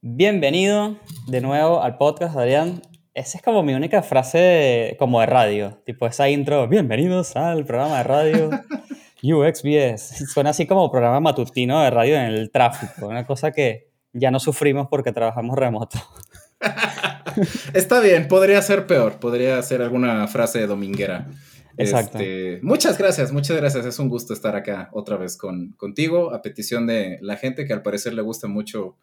Bienvenido de nuevo al podcast, Adrián. Esa es como mi única frase como de radio, tipo esa intro, bienvenidos al programa de radio UXBS. Suena así como programa matutino de radio en el tráfico, una cosa que ya no sufrimos porque trabajamos remoto. Está bien, podría ser peor, podría ser alguna frase dominguera. Exacto. Este, muchas gracias, muchas gracias. Es un gusto estar acá otra vez con, contigo, a petición de la gente que al parecer le gusta mucho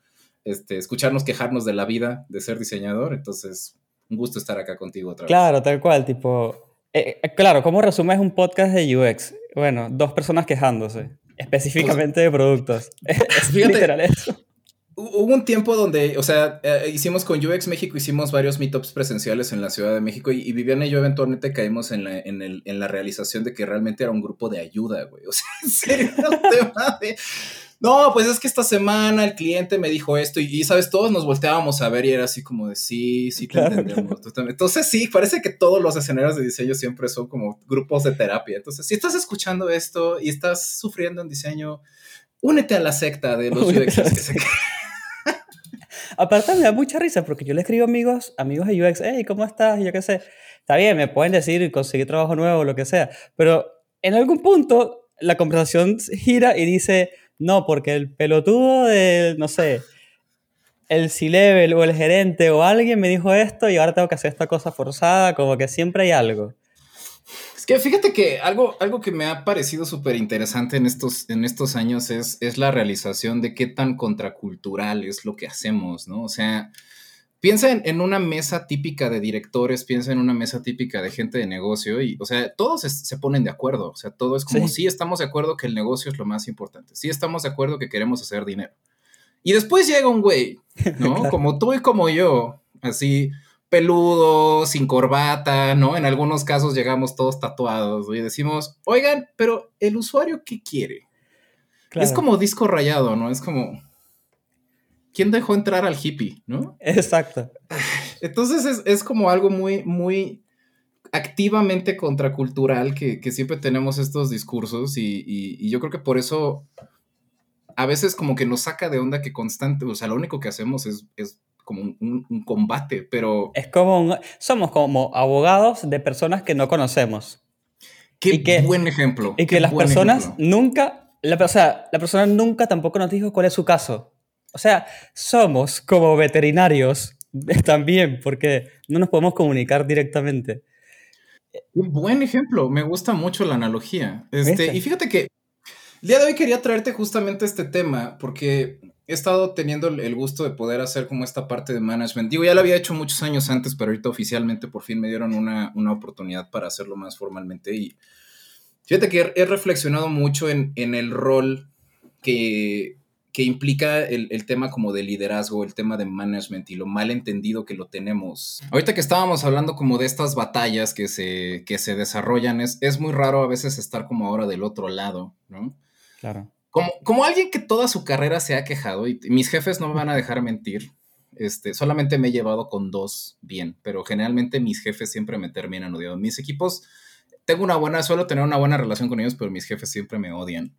este, escucharnos quejarnos de la vida de ser diseñador. Entonces, un gusto estar acá contigo otra vez. Claro, tal cual, tipo... eh, eh, claro, ¿cómo resumes un podcast de UX? Bueno, dos personas quejándose, específicamente de productos. Es Fíjate. literal eso. Hubo un tiempo donde, o sea, eh, hicimos con UX México, hicimos varios meetups presenciales en la Ciudad de México y, y Viviana y yo eventualmente caímos en la, en, el- en la realización de que realmente era un grupo de ayuda, güey. O sea, en serio, un tema de... No, pues es que esta semana el cliente me dijo esto y, y, sabes, todos nos volteábamos a ver y era así como de sí, sí, te Claro. entendemos. tú también". Entonces sí, parece que todos los escenarios de diseño siempre son como grupos de terapia. Entonces, si estás escuchando esto y estás sufriendo en diseño, únete a la secta de los UX Aparte me da mucha risa porque yo le escribo amigos, amigos de UX, hey, ¿cómo estás? Y yo qué sé. Está bien, me pueden decir conseguir trabajo nuevo o lo que sea, pero en algún punto la conversación gira y dice, no, porque el pelotudo del, no sé, el C-Level o el gerente o alguien me dijo esto y ahora tengo que hacer esta cosa forzada, como que siempre hay algo. Es que fíjate que algo, algo que me ha parecido súper interesante en estos, en estos años es, es la realización de qué tan contracultural es lo que hacemos, ¿no? O sea, piensa en, en una mesa típica de directores, piensa en una mesa típica de gente de negocio y, o sea, todos es- se ponen de acuerdo, o sea, todo es como, Sí. sí. estamos de acuerdo que el negocio es lo más importante, sí estamos de acuerdo que queremos hacer dinero. Y después llega un güey, ¿no? Claro. Como tú y como yo, así peludo, sin corbata, ¿no? En algunos casos llegamos todos tatuados ¿no? y decimos, oigan, pero el usuario, ¿qué quiere? Claro. Es como disco rayado, ¿no? Es como, ¿quién dejó entrar al hippie, ¿no? Exacto. Entonces es, es como algo muy, muy activamente contracultural que, que siempre tenemos estos discursos y, y- y yo creo que por eso a veces como que nos saca de onda que constante, o sea, lo único que hacemos es, es como un, un- un combate, pero Es como, un- somos como abogados de personas que no conocemos. qué y que- buen ejemplo. Y que las personas ejemplo. nunca, la, o sea, la persona nunca tampoco nos dijo cuál es su caso. O sea, somos como veterinarios también, porque no nos podemos comunicar directamente. Un buen ejemplo, me gusta mucho la analogía. Este, y fíjate que el día de hoy quería traerte justamente este tema porque he estado teniendo el- gusto de poder hacer como esta parte de management. Digo, ya lo había hecho muchos años antes, pero ahorita oficialmente por fin me dieron una, una oportunidad para hacerlo más formalmente. Y fíjate que he, he reflexionado mucho en, en el rol que, que implica el, el tema como de liderazgo, el tema de management y lo mal entendido que lo tenemos. Ahorita que estábamos hablando como de estas batallas que se, que se desarrollan, es, es muy raro a veces estar como ahora del otro lado, ¿no? Claro. Como, como alguien que toda su carrera se ha quejado, y mis jefes no me van a dejar mentir, este, solamente me he llevado con dos bien, pero generalmente mis jefes siempre me terminan odiando. Mis equipos, tengo una buena, suelo tener una buena relación con ellos, pero mis jefes siempre me odian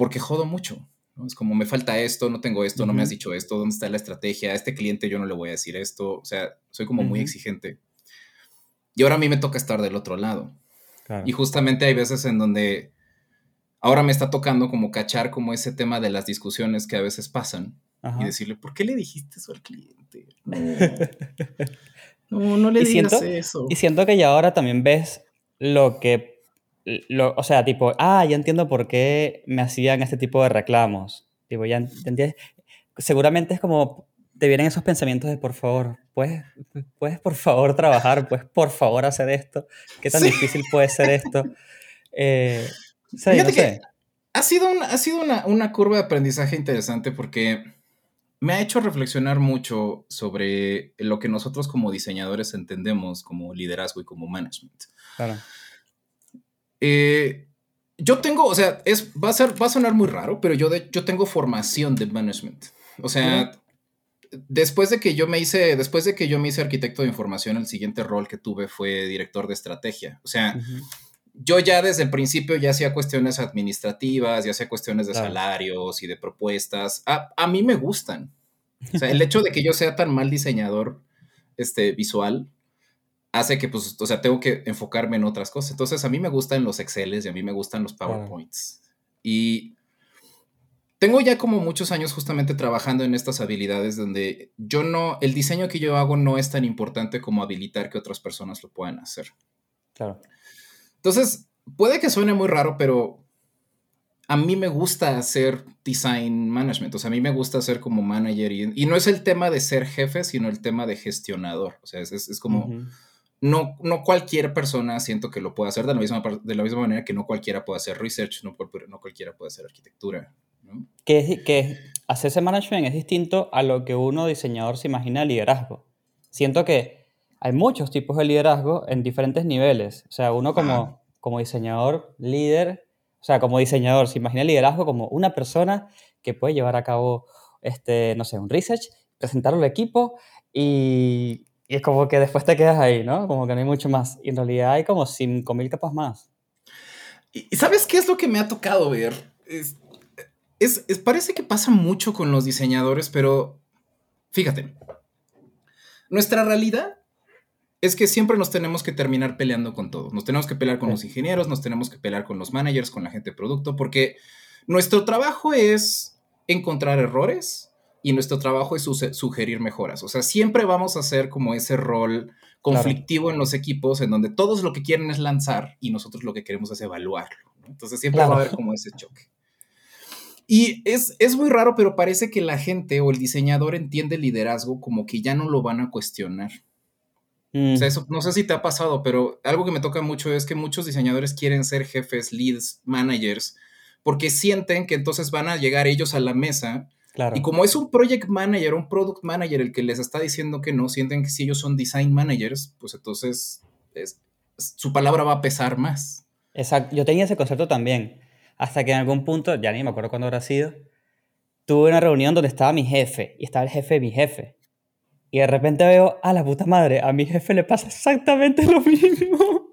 porque jodo mucho. ¿no? Es como me falta esto, no tengo esto, no me has dicho esto, ¿dónde está la estrategia? A este cliente yo no le voy a decir esto. O sea, soy como muy exigente. Y ahora a mí me toca estar del otro lado. claro. Y justamente hay veces en donde ahora me está tocando como cachar como ese tema de las discusiones que a veces pasan Ajá. y decirle, ¿por qué le dijiste eso al cliente? No, no, no le Y digas siento- eso. Y siento que ya ahora también ves lo que, lo, o sea, tipo, ah, ya entiendo por qué me hacían este tipo de reclamos. Tipo, ya, en- ya entiendes. Seguramente es como, te vienen esos pensamientos de, por favor, ¿puedes, puedes por favor trabajar? ¿Puedes por favor hacer esto? ¿Qué tan Sí. difícil puede ser esto? Eh, sí, Fíjate no que ha sido, una, ha sido una, una curva de aprendizaje interesante porque me ha hecho reflexionar mucho sobre lo que nosotros como diseñadores entendemos como liderazgo y como management. Claro. Eh, yo tengo, o sea, es, va, a ser, va a sonar muy raro, pero yo, de, yo tengo formación de management. O sea, después de que yo me hice, después de que yo me hice arquitecto de información, el siguiente rol que tuve fue director de estrategia. O sea. Yo ya desde el principio ya hacía cuestiones administrativas, ya hacía cuestiones de salarios y de propuestas. A, a, mí me gustan. O sea, el hecho de que yo sea tan mal diseñador este, visual hace que, pues, o sea, tengo que enfocarme en otras cosas. Entonces, a mí me gustan los Exceles y a mí me gustan los PowerPoints. Y tengo ya como muchos años justamente trabajando en estas habilidades donde yo no, el diseño que yo hago no es tan importante como habilitar que otras personas lo puedan hacer. Claro. Entonces, puede que suene muy raro, pero a mí me gusta hacer design management, o sea, a mí me gusta hacer como manager y, no es el tema de ser jefe, sino el tema de gestionador, o sea, es, como, no, no cualquier persona siento que lo pueda hacer de la misma, de la misma manera que no cualquiera puede hacer research, no, no cualquiera puede hacer arquitectura. Que, que hacerse management es distinto a lo que uno diseñador se imagina liderazgo. Siento que hay muchos tipos de liderazgo en diferentes niveles. O sea, uno como, como diseñador, líder, o sea, como diseñador, se imagina liderazgo como una persona que puede llevar a cabo, este, no sé, un research, presentarlo al equipo y, y, es como que después te quedas ahí, ¿no? Como que no hay mucho más. Y en realidad hay como 5.000 capas más. ¿Y sabes qué es lo que me ha tocado ver? Es, es, parece que pasa mucho con los diseñadores, pero fíjate, nuestra realidad es que siempre nos tenemos que terminar peleando con todos. Nos tenemos que pelear con los ingenieros, nos tenemos que pelear con los managers, con la gente de producto, porque nuestro trabajo es encontrar errores y nuestro trabajo es sugerir mejoras. O sea, siempre vamos a hacer como ese rol conflictivo en los equipos en donde todos lo que quieren es lanzar y nosotros lo que queremos es evaluarlo. Entonces siempre va a haber como ese choque. Y es, es muy raro, pero parece que la gente o el diseñador entiende el liderazgo como que ya no lo van a cuestionar. O sea, mm. eso, no sé si te ha pasado, pero algo que me toca mucho es que muchos diseñadores quieren ser jefes, leads, managers, porque sienten que entonces van a llegar ellos a la mesa. Claro. Y como es un project manager, un product manager el que les está diciendo que no, sienten que si ellos son design managers, pues entonces su palabra va a pesar más. Exacto, yo tenía ese concepto también. Hasta que en algún punto, ya ni me acuerdo cuándo habrá sido, tuve una reunión donde estaba mi jefe y estaba el jefe de mi jefe. Y de repente veo, a la puta madre, a mi jefe le pasa exactamente lo mismo.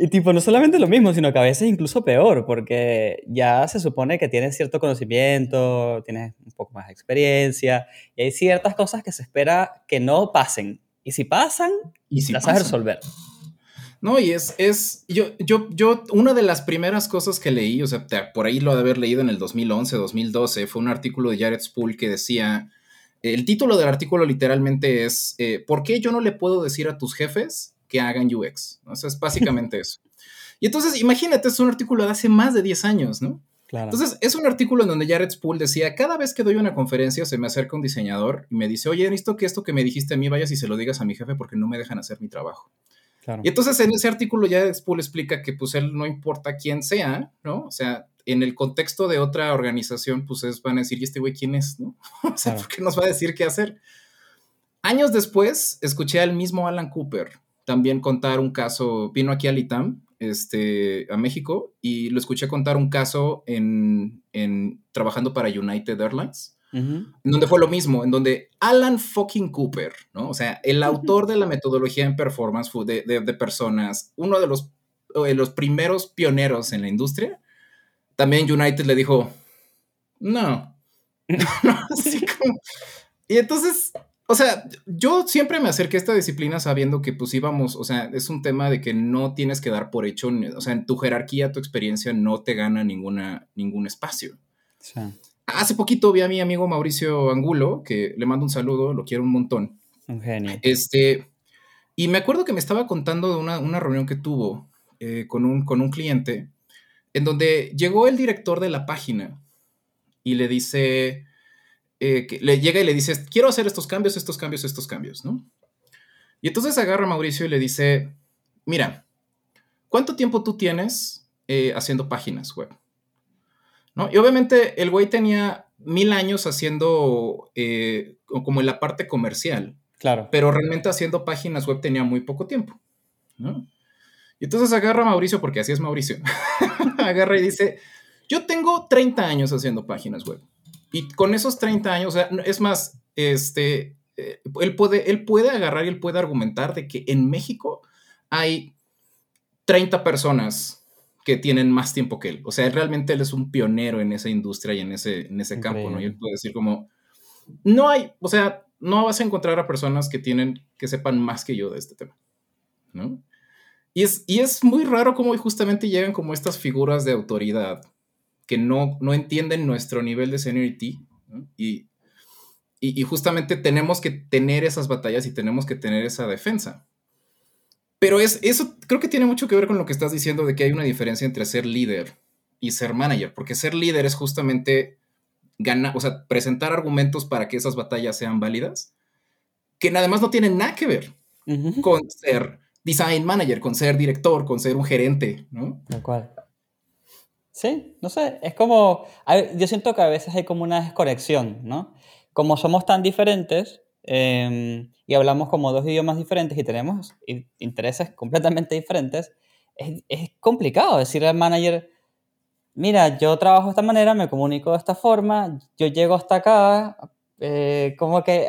Y tipo, no solamente lo mismo, sino que a veces incluso peor, porque ya se supone que tienes cierto conocimiento, tienes un poco más de experiencia, y hay ciertas cosas que se espera que no pasen. Y si pasan, ¿Y si las vas a resolver. No, y es, es, yo, yo, yo, una de las primeras cosas que leí, o sea, por ahí lo de haber leído en el 2011, 2012, fue un artículo de Jared Spool que decía, el título del artículo literalmente es, eh, ¿por qué yo no le puedo decir a tus jefes que hagan UX? O sea, es básicamente eso. Y entonces, imagínate, es un artículo de hace más de 10 años, ¿no? Claro. Entonces, es un artículo en donde Jared Spool decía, cada vez que doy una conferencia se me acerca un diseñador y me dice, oye, necesito que esto que me dijiste a mí vayas y se lo digas a mi jefe porque no me dejan hacer mi trabajo. Y entonces en ese artículo ya Spool explica que pues él no importa quién sea, ¿no? O sea, en el contexto de otra organización, pues es, van a decir, ¿y este güey quién es? ¿no? O sea, ¿por qué nos va a decir qué hacer? Años después, escuché al mismo Alan Cooper también contar un caso, vino aquí a Litam, este, a México, y lo escuché contar un caso en, en trabajando para United Airlines en donde fue lo mismo, en donde Alan fucking Cooper, ¿no? O sea, el autor de la metodología en performance de, de, personas, uno de los, de los primeros pioneros en la industria, también United le dijo, no, no, así como... Y entonces, o sea, yo siempre me acerqué a esta disciplina sabiendo que pues íbamos, o sea, es un tema de que no tienes que dar por hecho, o sea, en tu jerarquía, tu experiencia no te gana ninguna, ningún espacio. Sí. Hace poquito vi a mi amigo Mauricio Angulo, que le mando un saludo, lo quiero un montón. Un genio. Este, y me acuerdo que me estaba contando de una, reunión que tuvo eh, con, un, con un cliente, en donde llegó el director de la página y le dice, eh, que le llega y le dice, quiero hacer estos cambios, estos cambios, estos cambios, ¿no? Y entonces agarra a Mauricio y le dice, mira, ¿cuánto tiempo tú tienes eh, haciendo páginas web? Y obviamente el güey tenía mil años haciendo eh, como en la parte comercial. Claro. Pero realmente haciendo páginas web tenía muy poco tiempo, Y entonces agarra a Mauricio, porque así es Mauricio, agarra y dice, yo tengo 30 años haciendo páginas web. Y con esos 30 años, es más, este, eh, él, puede, él puede agarrar y él puede argumentar de que en México hay 30 personas que tienen más tiempo que él. O sea, realmente él es un pionero en esa industria y en ese, en ese campo, ¿no? Y él puede decir como, no hay, o sea, no vas a encontrar a personas que tienen, que sepan más que yo de este tema, ¿no? Y es, y es muy raro cómo justamente llegan como estas figuras de autoridad que no, no entienden nuestro nivel de seniority y, y, y, justamente tenemos que tener esas batallas y tenemos que tener esa defensa. Pero es, eso creo que tiene mucho que ver con lo que estás diciendo de que hay una diferencia entre ser líder y ser manager, porque ser líder es justamente ganar, o sea, presentar argumentos para que esas batallas sean válidas, que además no tienen nada que ver con ser design manager, con ser director, con ser un gerente, ¿no? Tal cual. Sí, no sé, es como, yo siento que a veces hay como una desconexión, ¿no? Como somos tan diferentes, Em, y hablamos como dos idiomas diferentes y tenemos intereses completamente diferentes, es, complicado decirle al manager, mira, yo trabajo de esta manera, me comunico de esta forma, yo llego hasta acá, eh, como que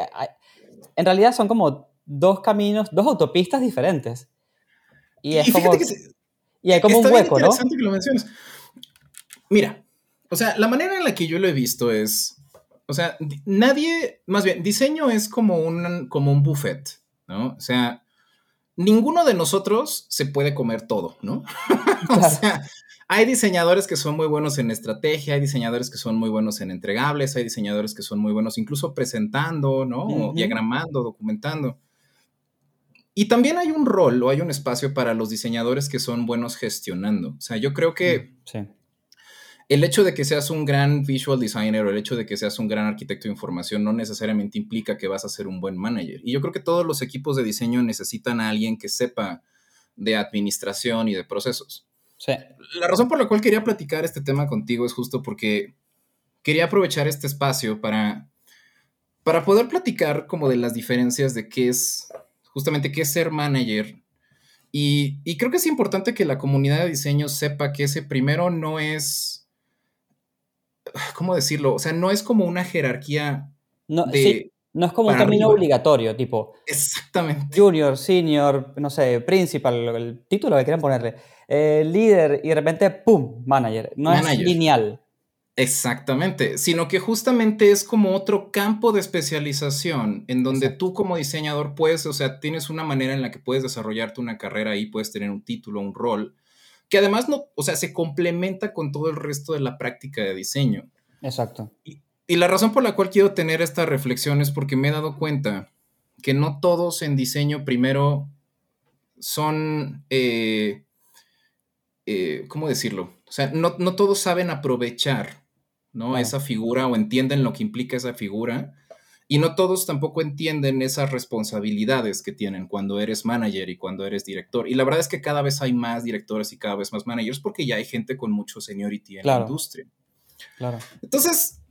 en realidad son como dos caminos, dos autopistas diferentes. Y es como... y hay como un hueco, ¿no? Que lo menciones. Mira, o sea, la manera en la que yo lo he visto es o sea, nadie, más bien, diseño es como un, como un buffet, ¿no? O sea, ninguno de nosotros se puede comer todo, ¿no? o sea, hay diseñadores que son muy buenos en estrategia, hay diseñadores que son muy buenos en entregables, hay diseñadores que son muy buenos incluso presentando, ¿no? diagramando, documentando. Y también hay un rol o hay un espacio para los diseñadores que son buenos gestionando. O sea, yo creo que sí el hecho de que seas un gran visual designer o el hecho de que seas un gran arquitecto de información no necesariamente implica que vas a ser un buen manager. Y yo creo que todos los equipos de diseño necesitan a alguien que sepa de administración y de procesos. Sí. La razón por la cual quería platicar este tema contigo es justo porque quería aprovechar este espacio para, para poder platicar como de las diferencias de qué es, justamente qué es ser manager. Y, y creo que es importante que la comunidad de diseño sepa que ese primero no es ¿cómo decirlo? O sea, no es como una jerarquía no, de... no es como un camino obligatorio, tipo... Exactamente. Junior, senior, no sé, principal, el título que quieran ponerle. Eh, líder y de repente, ¡pum!, manager. No es lineal. Exactamente, sino que justamente es como otro campo de especialización en donde tú como diseñador puedes, o sea, tienes una manera en la que puedes desarrollarte una carrera ahí, puedes tener un título, un rol, que además no, o sea, se complementa con todo el resto de la práctica de diseño. Exacto. Y, la razón por la cual quiero tener esta reflexión es porque me he dado cuenta que no todos en diseño primero son, eh, eh, ¿cómo decirlo? O sea, no, todos saben aprovechar, ¿no? Esa figura o entienden lo que implica esa figura y no todos tampoco entienden esas responsabilidades que tienen cuando eres manager y cuando eres director. Y la verdad es que cada vez hay más directores y cada vez más managers porque ya hay gente con mucho seniority en la industria. Claro. Entonces,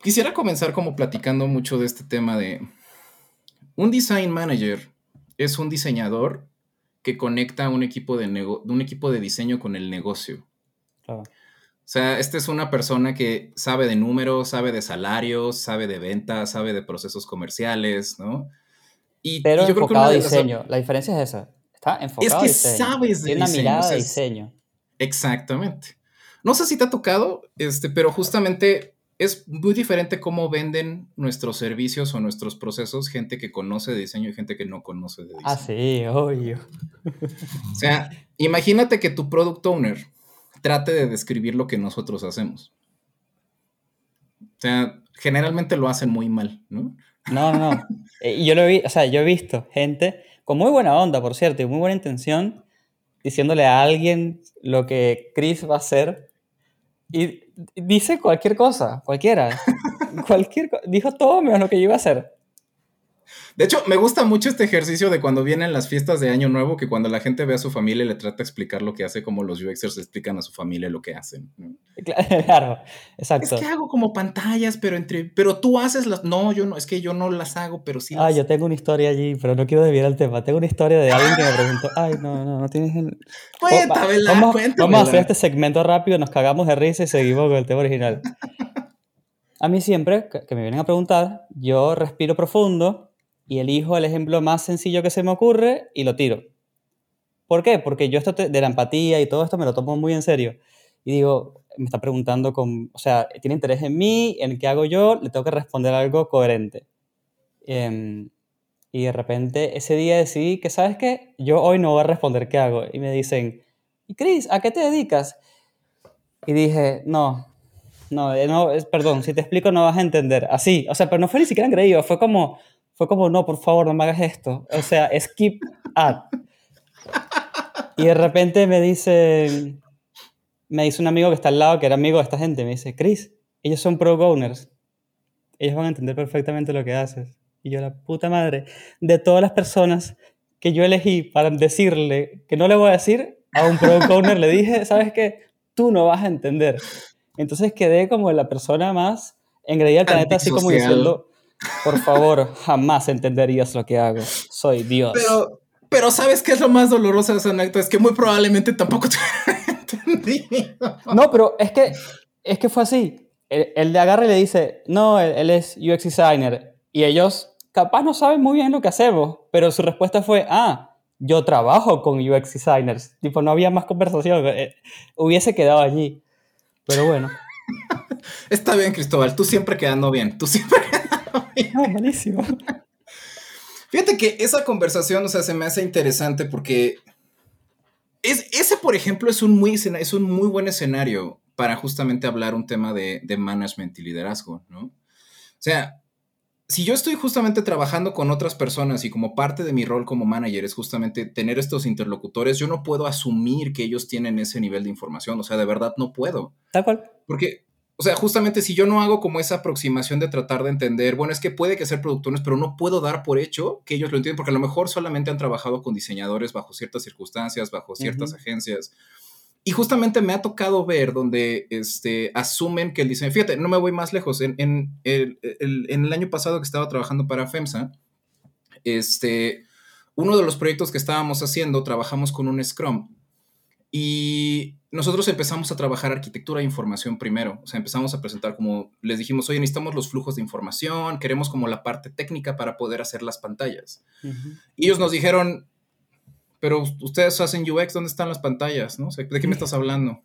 quisiera comenzar como platicando mucho de este tema de un design manager es un diseñador que conecta un equipo de, un equipo de diseño con el negocio. Claro. O sea, esta es una persona que sabe de números, sabe de salarios, sabe de ventas, sabe de procesos comerciales, ¿no? Y, Pero yo enfocado creo que diseño. La diferencia es esa. Está enfocado es que sabes de Tiene una mirada de diseño. Exactamente. No sé si te ha tocado, este, pero justamente es muy diferente cómo venden nuestros servicios o nuestros procesos gente que conoce de diseño y gente que no conoce de ah, diseño. Ah, sí, obvio. O sea, imagínate que tu product owner trate de describir lo que nosotros hacemos. O sea, generalmente lo hacen muy mal, ¿no? No, no, no. Eh, yo lo vi, o sea, yo he visto gente con muy buena onda, por cierto, y muy buena intención, diciéndole a alguien lo que Chris va a hacer y dice cualquier cosa, cualquiera. cualquier, dijo todo menos lo que yo iba a hacer. De hecho, me gusta mucho este ejercicio de cuando vienen las fiestas de Año Nuevo, que cuando la gente ve a su familia le trata de explicar lo que hace, como los UXers explican a su familia lo que hacen. Claro, exacto. Es que hago como pantallas, pero entre, pero tú haces las, no, yo no, es que yo no las hago, pero sí. Ah, yo tengo una historia allí, pero no quiero desviar el tema. Tengo una historia de alguien que me preguntó, ay, no, no, no tienes. Cuéntamela, vamos, cuéntamela. Vamos a hacer este segmento rápido, nos cagamos de risa y seguimos con el tema original. A mí siempre que me vienen a preguntar, yo respiro profundo y elijo el ejemplo más sencillo que se me ocurre y lo tiro. ¿Por qué? Porque yo esto de la empatía y todo esto me lo tomo muy en serio. Y digo, me está preguntando con, o sea, tiene interés en mí, en qué hago yo, le tengo que responder algo coherente. Em, y de repente ese día decidí que, ¿sabes qué? Yo hoy no voy a responder qué hago. Y me dicen, ¿y Chris, a qué te dedicas? Y dije, no, no, eh, no, perdón, si te explico no vas a entender. Así, o sea, pero no fue ni siquiera engreído, fue como, fue como, no, por favor, no me hagas esto. O sea, skip ad. Y de repente me dice, me dice un amigo que está al lado, que era amigo de esta gente, me dice, Chris, ellos son pro owners. Ellos van a entender perfectamente lo que haces. Y yo, la puta madre, de todas las personas que yo elegí para decirle que no le voy a decir a un pro owner, le dije, ¿sabes qué? Tú no vas a entender. Entonces quedé como la persona más engreída del planeta, así como diciendo, por favor, jamás entenderías lo que hago. Soy Dios. Pero, pero ¿sabes qué es lo más doloroso de ese acto? Es que muy probablemente tampoco te entendido. No, pero es que, es que fue así. Él, le agarra y le dice, no, él, es UX designer. Y ellos capaz no saben muy bien lo que hacemos, pero su respuesta fue, ah, yo trabajo con UX designers. Tipo, no había más conversación. Eh, hubiese quedado allí. Pero bueno. Está bien, Cristóbal. Tú siempre quedando bien. Tú siempre quedando bien. No, buenísimo. Fíjate que esa conversación, o sea, se me hace interesante porque es, ese, por ejemplo, es un, muy, es un muy buen escenario para justamente hablar un tema de, de management y liderazgo, ¿no? O sea, si yo estoy justamente trabajando con otras personas y como parte de mi rol como manager es justamente tener estos interlocutores, yo no puedo asumir que ellos tienen ese nivel de información, o sea, de verdad no puedo. Tal cual. Porque, o sea, justamente si yo no hago como esa aproximación de tratar de entender, bueno, es que puede que ser productores, pero no puedo dar por hecho que ellos lo entienden, porque a lo mejor solamente han trabajado con diseñadores bajo ciertas circunstancias, bajo ciertas agencias. Y justamente me ha tocado ver donde este, asumen que el diseño, fíjate, no me voy más lejos, en, en, el, en el año pasado que estaba trabajando para FEMSA, este, uno de los proyectos que estábamos haciendo, trabajamos con un Scrum y nosotros empezamos a trabajar arquitectura de información primero, o sea, empezamos a presentar como, les dijimos, oye, necesitamos los flujos de información, queremos como la parte técnica para poder hacer las pantallas. Y ellos nos dijeron, pero ustedes hacen UX, ¿dónde están las pantallas? ¿no? ¿De qué me estás hablando?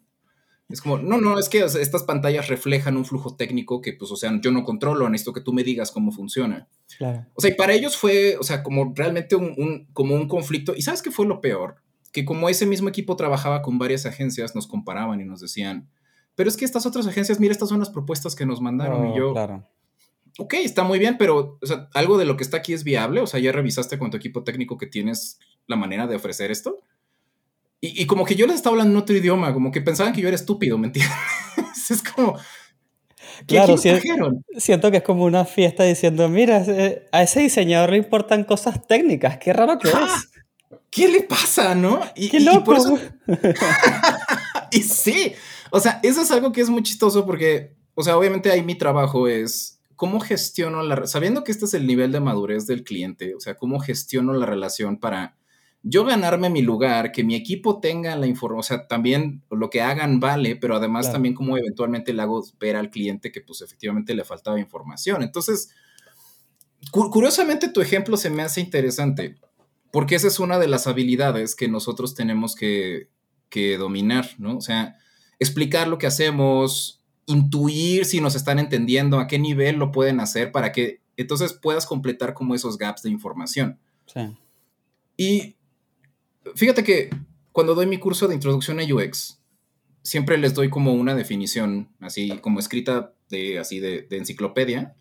Es como, no, no, es que estas pantallas reflejan un flujo técnico que, pues, o sea, yo no controlo, necesito que tú me digas cómo funciona. Claro. O sea, y para ellos fue, o sea, como realmente un, como un conflicto. ¿Y sabes qué fue lo peor? Que como ese mismo equipo trabajaba con varias agencias, nos comparaban y nos decían, pero es que estas otras agencias, mira, estas son las propuestas que nos mandaron. y oh, yo, claro. ok, está muy bien, pero, o sea, algo de lo que está aquí es viable. O sea, ya revisaste con tu equipo técnico que tienes la manera de ofrecer esto. Y, como que yo les estaba hablando en otro idioma, como que pensaban que yo era estúpido, ¿me entiendes? es como... Claro, siento, que es como una fiesta diciendo, mira, a ese diseñador le importan cosas técnicas, qué raro que es. ¿Qué le pasa, no? Y, qué loco. Y, sí, o sea, eso es algo que es muy chistoso porque, o sea, obviamente ahí mi trabajo es cómo gestiono la, sabiendo que este es el nivel de madurez del cliente, o sea, cómo gestiono la relación para yo ganarme mi lugar, que mi equipo tenga la información, o sea, también lo que hagan vale, pero además también como eventualmente le hago ver al cliente que pues efectivamente le faltaba información. Entonces, curiosamente tu ejemplo se me hace interesante, porque esa es una de las habilidades que nosotros tenemos que, que dominar, ¿no? O sea, explicar lo que hacemos, intuir si nos están entendiendo, a qué nivel lo pueden hacer para que entonces puedas completar como esos gaps de información. Sí. Y Fíjate que cuando doy mi curso de introducción a UX, siempre les doy como una definición, así como escrita de, así de, enciclopedia.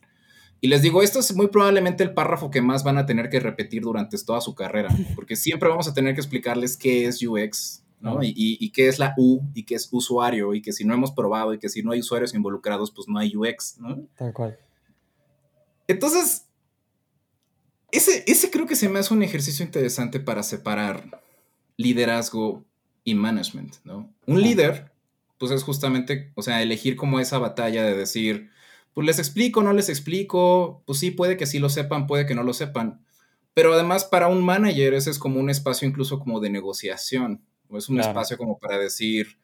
Y les digo, esto es muy probablemente el párrafo que más van a tener que repetir durante toda su carrera, porque siempre vamos a tener que explicarles qué es UX, ¿no? Y, y, qué es la U, y qué es usuario, y que si no hemos probado, y que si no hay usuarios involucrados, pues no hay UX, ¿no? Tal cual. Entonces, ese, ese creo que se me hace un ejercicio interesante para separar liderazgo y management, ¿no? Un líder, pues es justamente, o sea, elegir como esa batalla de decir, pues les explico, no les explico, pues sí, puede que sí lo sepan, puede que no lo sepan, pero además para un manager ese es como un espacio incluso como de negociación, o es un espacio como para decir,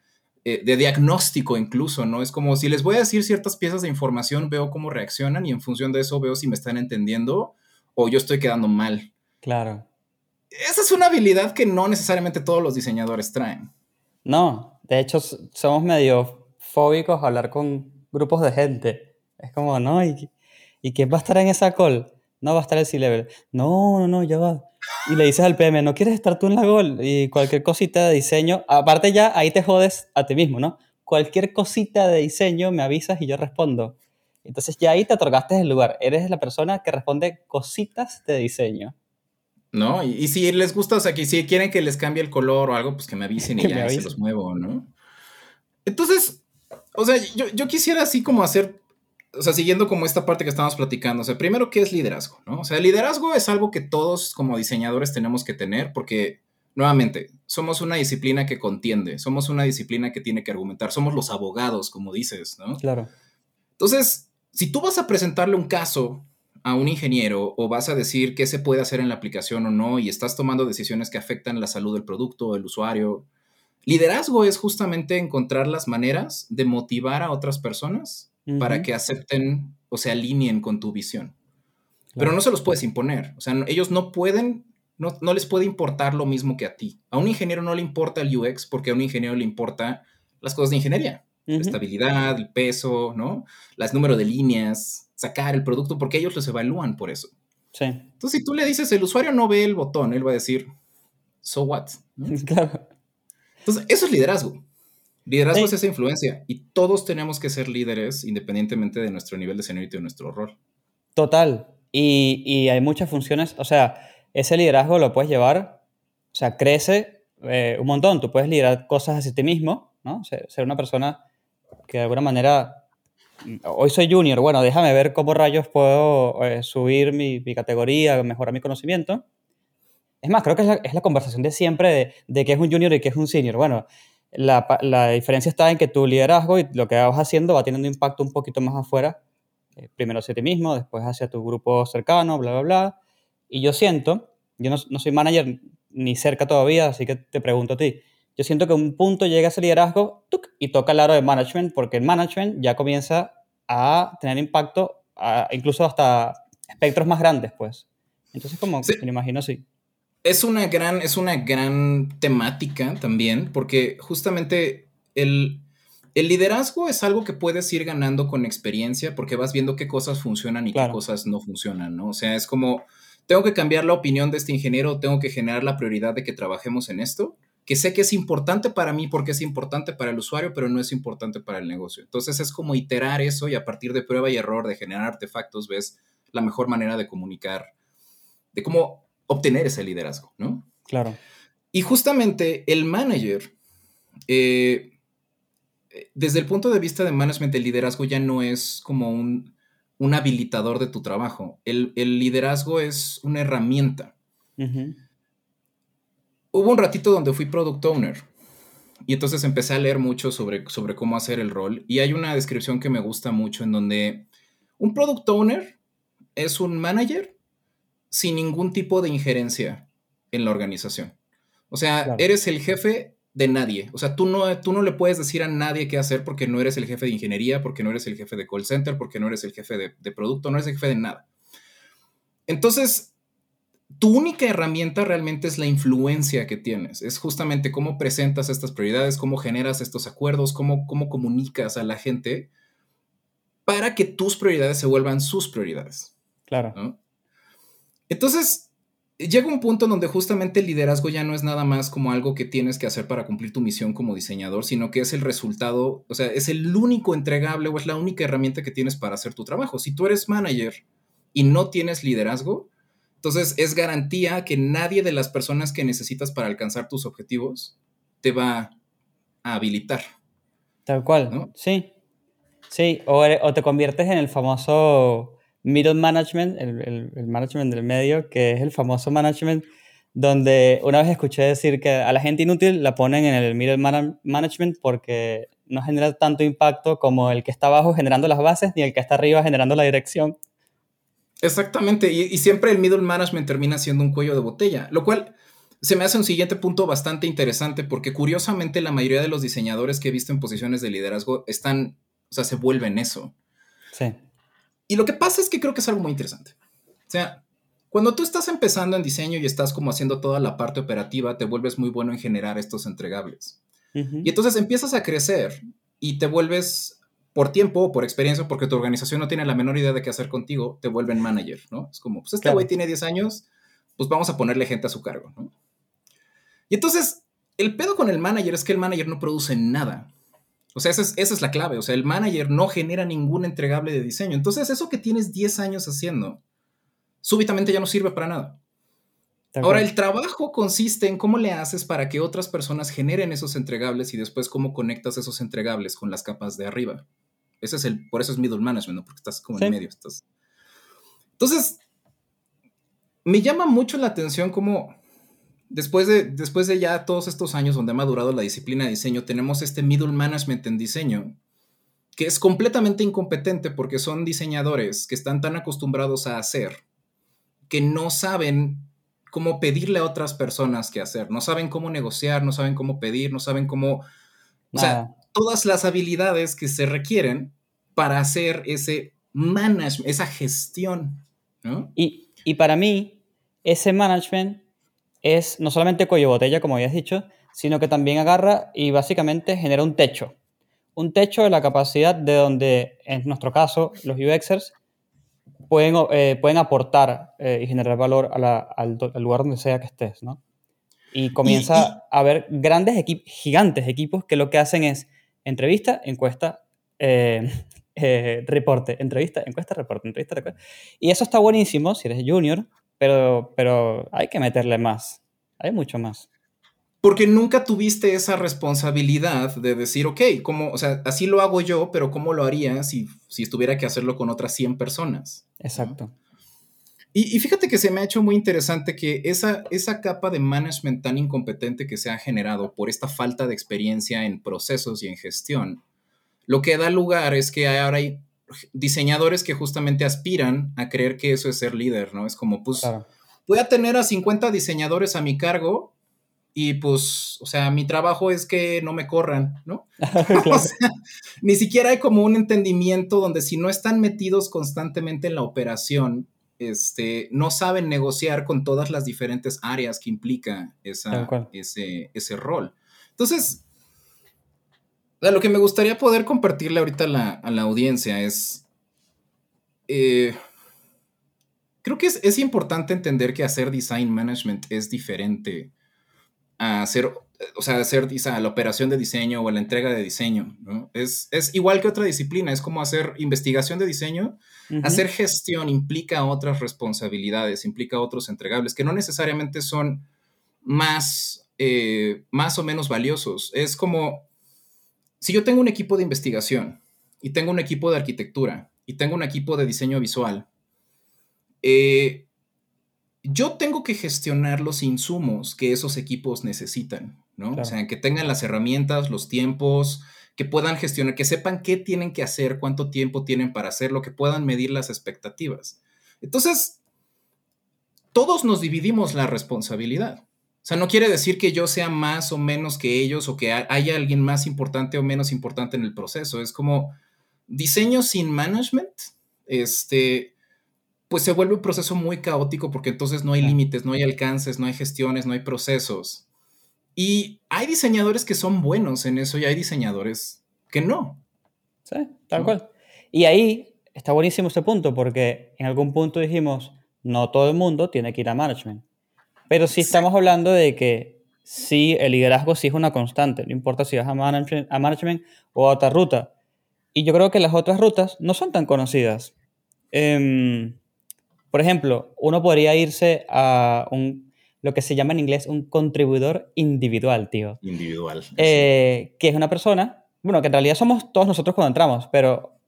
eh, de diagnóstico incluso, ¿no? Es como si les voy a decir ciertas piezas de información, veo cómo reaccionan y en función de eso veo si me están entendiendo o yo estoy quedando mal. Claro. Esa es una habilidad que no necesariamente todos los diseñadores traen. No, de hecho somos medio fóbicos a hablar con grupos de gente. Es como, no, ¿y, ¿y quién va a estar en esa call? No va a estar el C-Level. No, no, no, ya va. Y le dices al PM, ¿no quieres estar tú en la call? Y cualquier cosita de diseño, aparte ya ahí te jodes a ti mismo, ¿no? Cualquier cosita de diseño me avisas y yo respondo. Entonces ya ahí te otorgaste el lugar. Eres la persona que responde cositas de diseño. ¿No? Y, si les gusta, o sea, que si quieren que les cambie el color o algo, pues que me avisen y ya se los muevo, ¿no? Entonces, o sea, yo, yo, quisiera así como hacer, o sea, siguiendo como esta parte que estamos platicando, o sea, primero, ¿qué es liderazgo? ¿no? O sea, el liderazgo es algo que todos como diseñadores tenemos que tener porque, nuevamente, somos una disciplina que contiende, somos una disciplina que tiene que argumentar, somos los abogados, como dices, ¿no? Claro. Entonces, si tú vas a presentarle un caso a un ingeniero o vas a decir qué se puede hacer en la aplicación o no y estás tomando decisiones que afectan la salud del producto o el usuario. Liderazgo es justamente encontrar las maneras de motivar a otras personas para que acepten o se alineen con tu visión. Pero no se los puedes imponer. O sea, ellos no pueden, no, no, les puede importar lo mismo que a ti. A un ingeniero no le importa el UX porque a un ingeniero le importa las cosas de ingeniería. La estabilidad, el peso, ¿no? Las números de líneas, sacar el producto porque ellos los evalúan por eso. Sí. Entonces, si tú le dices, el usuario no ve el botón, él va a decir, so what? Claro. Entonces, eso es liderazgo. Liderazgo es esa influencia y todos tenemos que ser líderes independientemente de nuestro nivel de seniority o nuestro rol. Total. Y, y, hay muchas funciones, o sea, ese liderazgo lo puedes llevar, o sea, crece eh, un montón. Tú puedes liderar cosas hacia ti mismo, ¿no? Ser, ser una persona que de alguna manera hoy soy junior, bueno, déjame ver cómo rayos puedo eh, subir mi, categoría, mejorar mi conocimiento. Es más, creo que es la, conversación de siempre de, de, qué es un junior y qué es un senior. Bueno, la, diferencia está en que tu liderazgo y lo que vas haciendo va teniendo impacto un poquito más afuera, eh, primero hacia ti mismo, después hacia tu grupo cercano, bla, bla, bla. Y yo siento, yo no, soy manager ni cerca todavía, así que te pregunto a ti, yo siento que un punto llega ese liderazgo y toca el aro de management, porque el management ya comienza a tener impacto incluso hasta espectros más grandes, pues. Entonces, como me imagino, sí. Es una gran, es una gran temática también, porque justamente el, el liderazgo es algo que puedes ir ganando con experiencia, porque vas viendo qué cosas funcionan y qué cosas no funcionan, ¿no? O sea, es como, tengo que cambiar la opinión de este ingeniero, tengo que generar la prioridad de que trabajemos en esto que sé que es importante para mí porque es importante para el usuario, pero no es importante para el negocio. Entonces es como iterar eso y a partir de prueba y error, de generar artefactos, ves la mejor manera de comunicar, de cómo obtener ese liderazgo, ¿no? Claro. Y justamente el manager, eh, desde el punto de vista de management, el liderazgo ya no es como un, habilitador de tu trabajo. El, liderazgo es una herramienta hubo un ratito donde fui product owner. Y entonces empecé a leer mucho sobre, sobre cómo hacer el rol. Y hay una descripción que me gusta mucho en donde un product owner es un manager sin ningún tipo de injerencia en la organización. O sea, eres el jefe de nadie. O sea, tú no, tú no le puedes decir a nadie qué hacer porque no eres el jefe de ingeniería, porque no eres el jefe de call center, porque no eres el jefe de, de producto, no eres el jefe de nada. Entonces, tu única herramienta realmente es la influencia que tienes. Es justamente cómo presentas estas prioridades, cómo generas estos acuerdos, cómo, cómo comunicas a la gente para que tus prioridades se vuelvan sus prioridades. Claro. Entonces, llega un punto donde justamente el liderazgo ya no es nada más como algo que tienes que hacer para cumplir tu misión como diseñador, sino que es el resultado, o sea, es el único entregable o es la única herramienta que tienes para hacer tu trabajo. Si tú eres manager y no tienes liderazgo, entonces, es garantía que nadie de las personas que necesitas para alcanzar tus objetivos te va a habilitar. Tal cual, sí. Sí, o, te conviertes en el famoso middle management, el, el, management del medio, que es el famoso management donde una vez escuché decir que a la gente inútil la ponen en el middle management porque no genera tanto impacto como el que está abajo generando las bases ni el que está arriba generando la dirección. Exactamente, y, siempre el middle management termina siendo un cuello de botella, lo cual se me hace un siguiente punto bastante interesante porque curiosamente la mayoría de los diseñadores que he visto en posiciones de liderazgo están, o sea, se vuelven eso. Sí. Y lo que pasa es que creo que es algo muy interesante. O sea, Cuando tú estás empezando en diseño y estás como haciendo toda la parte operativa, te vuelves muy bueno en generar estos entregables. Y entonces empiezas a crecer y te vuelves por tiempo o por experiencia, porque tu organización no tiene la menor idea de qué hacer contigo, te vuelven manager, ¿no? Es como, pues este güey tiene 10 años, pues vamos a ponerle gente a su cargo, ¿no? Y entonces, el pedo con el manager es que el manager no produce nada. O sea, esa es, esa es la clave. O sea, el manager no genera ningún entregable de diseño. Entonces, eso que tienes 10 años haciendo, súbitamente ya no sirve para nada. Ahora, el trabajo consiste en cómo le haces para que otras personas generen esos entregables y después cómo conectas esos entregables con las capas de arriba. Ese es el, por eso es middle management, ¿no? Porque estás como en medio. Estás... Entonces, me llama mucho la atención cómo después de, después de ya todos estos años donde ha madurado la disciplina de diseño, tenemos este middle management en diseño que es completamente incompetente porque son diseñadores que están tan acostumbrados a hacer que no saben cómo pedirle a otras personas qué hacer, no saben cómo negociar, no saben cómo pedir, no saben cómo, o sea, todas las habilidades que se requieren para hacer ese management, esa gestión, ¿no? Y, y para mí, ese management es no solamente cuello botella, como habías dicho, sino que también agarra y básicamente genera un techo. Un techo de la capacidad de donde, en nuestro caso, los UXers pueden, eh, pueden aportar eh, y generar valor al, lugar donde sea que estés, ¿no? Y comienza a haber grandes equipos, gigantes equipos que lo que hacen es entrevista, encuesta, eh, reporte, entrevista, encuesta, reporte, entrevista, reporte. Y eso está buenísimo si eres junior, pero, pero hay que meterle más, hay mucho más. Porque nunca tuviste esa responsabilidad de decir, ok, como, o sea, así lo hago yo, pero ¿cómo lo haría si, si estuviera que hacerlo con otras 100 personas? Exacto. Y, fíjate que se me ha hecho muy interesante que esa, esa capa de management tan incompetente que se ha generado por esta falta de experiencia en procesos y en gestión, lo que da lugar es que ahora hay diseñadores que justamente aspiran a creer que eso es ser líder, ¿no? Es como, pues, voy a tener a 50 diseñadores a mi cargo y pues, o sea, mi trabajo es que no me corran, ¿no? o sea, ni siquiera hay como un entendimiento donde si no están metidos constantemente en la operación, este, no saben negociar con todas las diferentes áreas que implica esa, ese, ese rol. Entonces, lo que me gustaría poder compartirle ahorita a la, a la audiencia es, eh, creo que es, es importante entender que hacer design management es diferente a hacer, o sea, hacer la operación de diseño o la entrega de diseño, ¿no? Es, es igual que otra disciplina, es como hacer investigación de diseño, hacer gestión implica otras responsabilidades, implica otros entregables que no necesariamente son más, eh, más o menos valiosos. Es como, si yo tengo un equipo de investigación y tengo un equipo de arquitectura y tengo un equipo de diseño visual, eh, yo tengo que gestionar los insumos que esos equipos necesitan, ¿no? O sea, que tengan las herramientas, los tiempos, que puedan gestionar, que sepan qué tienen que hacer, cuánto tiempo tienen para hacerlo, que puedan medir las expectativas. Entonces, todos nos dividimos la responsabilidad. O sea, no quiere decir que yo sea más o menos que ellos o que haya alguien más importante o menos importante en el proceso. Es como diseño sin management, este, pues se vuelve un proceso muy caótico porque entonces no hay límites, no hay alcances, no hay gestiones, no hay procesos. Y hay diseñadores que son buenos en eso y hay diseñadores que no. Sí, tal cual. Y ahí está buenísimo este punto porque en algún punto dijimos, no todo el mundo tiene que ir a management. Pero sí estamos hablando de que sí, el liderazgo sí es una constante, no importa si vas a management, a management o a otra ruta. Y yo creo que las otras rutas no son tan conocidas. Eh, por ejemplo, uno podría irse a un, lo que se llama en inglés un contribuidor individual, tío. Individual. Eh, que es una persona, bueno, que en realidad somos todos nosotros cuando entramos, pero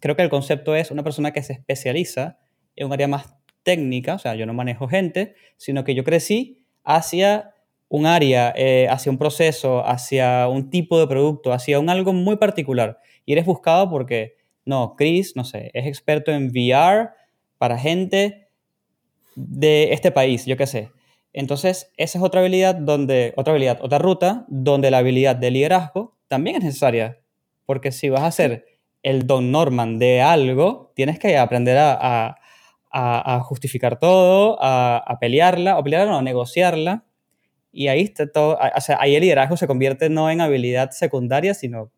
creo que el concepto es una persona que se especializa en un área más técnica, o sea, yo no manejo gente, sino que yo crecí hacia un área, eh, hacia un proceso, hacia un tipo de producto, hacia un algo muy particular. Y eres buscado porque, no, Chris, no sé, es experto en VR, para gente de este país, yo qué sé. Entonces, esa es otra habilidad donde, otra habilidad, otra ruta donde la habilidad de liderazgo también es necesaria. Porque si vas a ser el Don Norman de algo, tienes que aprender a, a, justificar todo, a, pelearla, o pelearla, no, a negociarla. Y ahí está todo, o sea, ahí el liderazgo se convierte no en habilidad secundaria, sino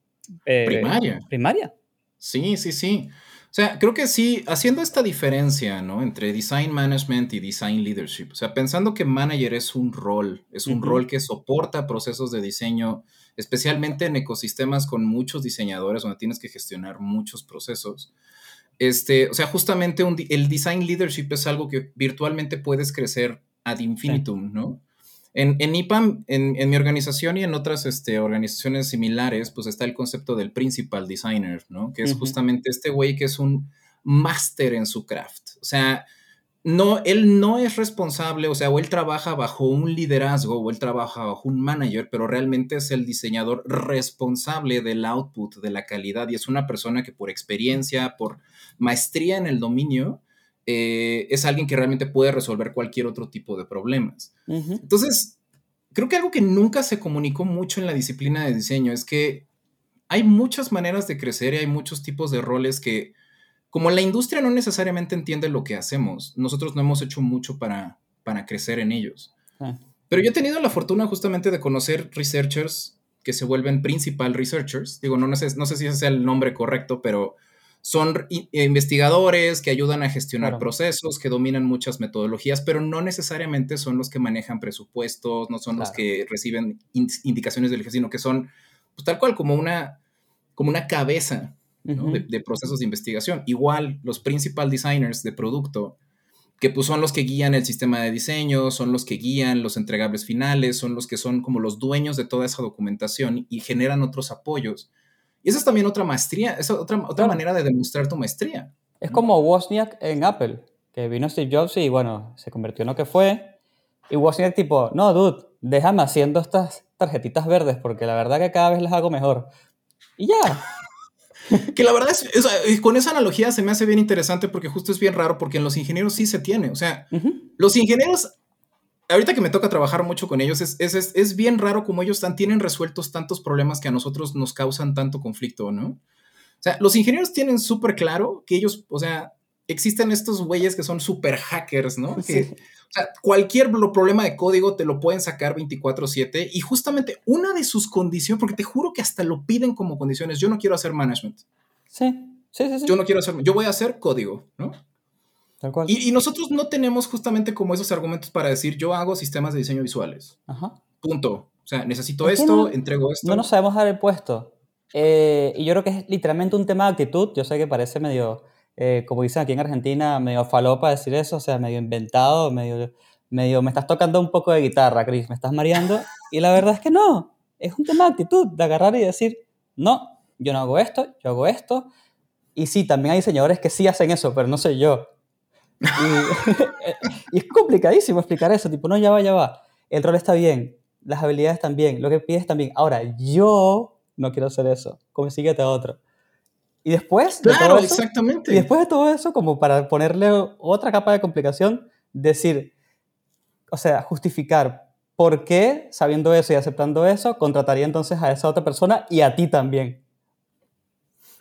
eh, primaria. Primaria. Sí, sí, sí. O sea, creo que sí, haciendo esta diferencia, ¿no? Entre design management y design leadership. O sea, pensando que manager es un rol, es un rol que soporta procesos de diseño, especialmente en ecosistemas con muchos diseñadores donde tienes que gestionar muchos procesos. Este, o sea, justamente el design leadership es algo que virtualmente puedes crecer ad infinitum, ¿no? En, en IPAM, en, mi organización y en otras este, organizaciones similares, pues está el concepto del principal designer, ¿no? Que es justamente este güey que es un máster en su craft. O sea, no, él no es responsable, o sea, o él trabaja bajo un liderazgo o él trabaja bajo un manager, pero realmente es el diseñador responsable del output, de la calidad, y es una persona que por experiencia, por maestría en el dominio, eh, es alguien que realmente puede resolver cualquier otro tipo de problemas. Entonces, creo que algo que nunca se comunicó mucho en la disciplina de diseño es que hay muchas maneras de crecer y hay muchos tipos de roles que, como la industria no necesariamente entiende lo que hacemos, nosotros no hemos hecho mucho para, para crecer en ellos. Ah. Pero yo he tenido la fortuna justamente de conocer researchers que se vuelven principal researchers. Digo, no, no, sé, no sé si ese es el nombre correcto, pero son investigadores que ayudan a gestionar procesos, que dominan muchas metodologías, pero no necesariamente son los que manejan presupuestos, no son los que reciben indicaciones del jefe, sino que son pues, tal cual como una, como una cabeza de, procesos de investigación. Igual los principal designers de producto, que pues son los que guían el sistema de diseño, son los que guían los entregables finales, son los que son como los dueños de toda esa documentación y generan otros apoyos y esa es también otra maestría, es otra, otra manera de demostrar tu maestría. Es como Wozniak en Apple, que vino Steve Jobs y bueno, se convirtió en lo que fue. Y Wozniak tipo, no, dude, déjame haciendo estas tarjetitas verdes porque la verdad que cada vez las hago mejor. Y ya. que la verdad es, con esa analogía se me hace bien interesante porque justo es bien raro porque en los ingenieros sí se tiene. O sea, los ingenieros ahorita que me toca trabajar mucho con ellos, es, es, es, bien raro como ellos tan, tienen resueltos tantos problemas que a nosotros nos causan tanto conflicto, ¿no? O sea, los ingenieros tienen súper claro que ellos, o sea, existen estos güeyes que son súper hackers, ¿no? o sea, cualquier problema de código te lo pueden sacar 24/7 y justamente una de sus condiciones, porque te juro que hasta lo piden como condiciones, yo no quiero hacer management. Sí, sí, sí. sí. Yo no quiero hacer, yo voy a hacer código, ¿no? Y, nosotros no tenemos justamente como esos argumentos para decir, yo hago sistemas de diseño visuales. Ajá. Punto. O sea, necesito esto, entrego esto. No nos sabemos dar el puesto. Eh, y yo creo que es literalmente un tema de actitud. Yo sé que parece medio, eh, como dicen aquí en Argentina, medio falopa decir eso, o sea, medio inventado, medio, medio, me estás tocando un poco de guitarra, Chris, me estás mareando. y la verdad es que no. Es un tema de actitud, de agarrar y decir, no, yo no hago esto, yo hago esto. Y sí, también hay diseñadores que sí hacen eso, pero no soy yo. Y, es complicadísimo explicar eso, tipo, no, ya va, ya va. El rol está bien, las habilidades bien, lo que pides también. Ahora, yo no quiero hacer eso, consíguete a otro. Y después... Claro, exactamente. Y después de todo eso, como para ponerle otra capa de complicación, decir, o sea, justificar por qué, sabiendo eso y aceptando eso, contrataría entonces a esa otra persona y a ti también.